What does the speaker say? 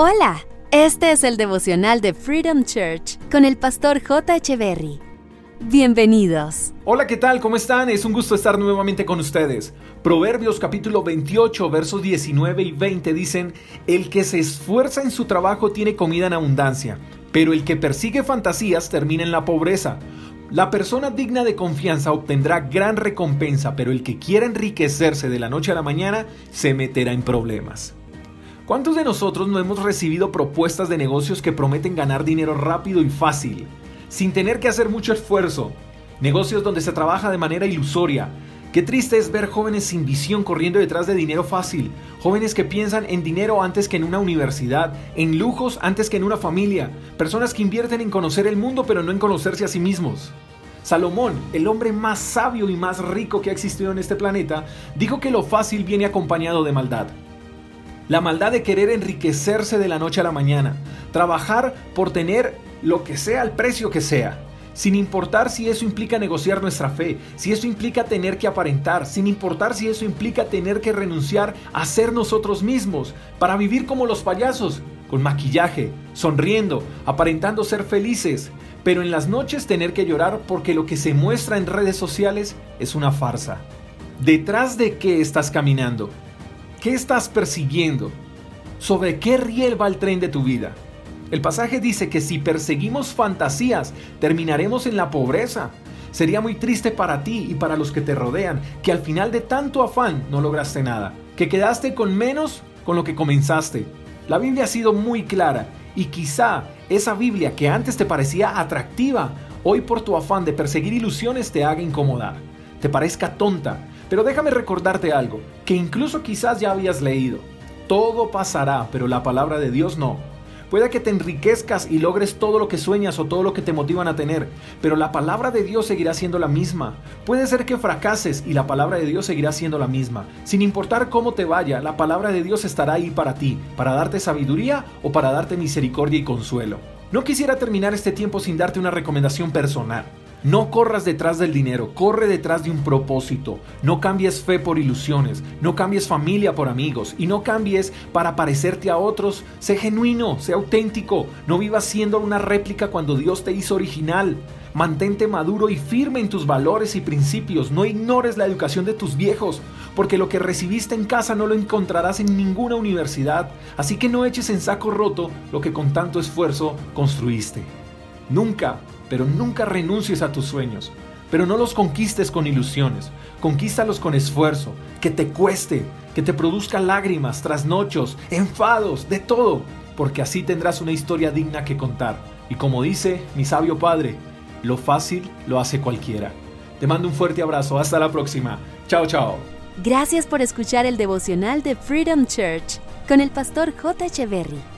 Hola, este es el devocional de Freedom Church con el pastor J. Berry. Bienvenidos. Hola, ¿qué tal? ¿Cómo están? Es un gusto estar nuevamente con ustedes. Proverbios capítulo 28, versos 19 y 20 dicen, El que se esfuerza en su trabajo tiene comida en abundancia, pero el que persigue fantasías termina en la pobreza. La persona digna de confianza obtendrá gran recompensa, pero el que quiera enriquecerse de la noche a la mañana se meterá en problemas. ¿Cuántos de nosotros no hemos recibido propuestas de negocios que prometen ganar dinero rápido y fácil, sin tener que hacer mucho esfuerzo? Negocios donde se trabaja de manera ilusoria. Qué triste es ver jóvenes sin visión corriendo detrás de dinero fácil, jóvenes que piensan en dinero antes que en una universidad, en lujos antes que en una familia, personas que invierten en conocer el mundo pero no en conocerse a sí mismos. Salomón, el hombre más sabio y más rico que ha existido en este planeta, dijo que lo fácil viene acompañado de maldad. La maldad de querer enriquecerse de la noche a la mañana. Trabajar por tener lo que sea al precio que sea. Sin importar si eso implica negociar nuestra fe, si eso implica tener que aparentar, sin importar si eso implica tener que renunciar a ser nosotros mismos, para vivir como los payasos, con maquillaje, sonriendo, aparentando ser felices, pero en las noches tener que llorar porque lo que se muestra en redes sociales es una farsa. ¿Detrás de qué estás caminando? ¿Qué estás persiguiendo? ¿Sobre qué riel va el tren de tu vida? El pasaje dice que si perseguimos fantasías, terminaremos en la pobreza. Sería muy triste para ti y para los que te rodean que al final de tanto afán no lograste nada, que quedaste con menos con lo que comenzaste. La Biblia ha sido muy clara y quizá esa Biblia que antes te parecía atractiva, hoy por tu afán de perseguir ilusiones te haga incomodar, te parezca tonta, pero déjame recordarte algo, que incluso quizás ya habías leído. Todo pasará, pero la palabra de Dios no. Puede que te enriquezcas y logres todo lo que sueñas o todo lo que te motivan a tener, pero la palabra de Dios seguirá siendo la misma. Puede ser que fracases y la palabra de Dios seguirá siendo la misma. Sin importar cómo te vaya, la palabra de Dios estará ahí para ti, para darte sabiduría o para darte misericordia y consuelo. No quisiera terminar este tiempo sin darte una recomendación personal. No corras detrás del dinero, corre detrás de un propósito. No cambies fe por ilusiones, no cambies familia por amigos y no cambies para parecerte a otros. Sé genuino, sé auténtico, no vivas siendo una réplica cuando Dios te hizo original. Mantente maduro y firme en tus valores y principios. No ignores la educación de tus viejos, porque lo que recibiste en casa no lo encontrarás en ninguna universidad. Así que no eches en saco roto lo que con tanto esfuerzo construiste. Nunca pero nunca renuncies a tus sueños. Pero no los conquistes con ilusiones, conquístalos con esfuerzo, que te cueste, que te produzca lágrimas, trasnochos, enfados, de todo, porque así tendrás una historia digna que contar. Y como dice mi sabio padre, lo fácil lo hace cualquiera. Te mando un fuerte abrazo, hasta la próxima. Chao, chao. Gracias por escuchar el devocional de Freedom Church con el pastor J. Echeverry.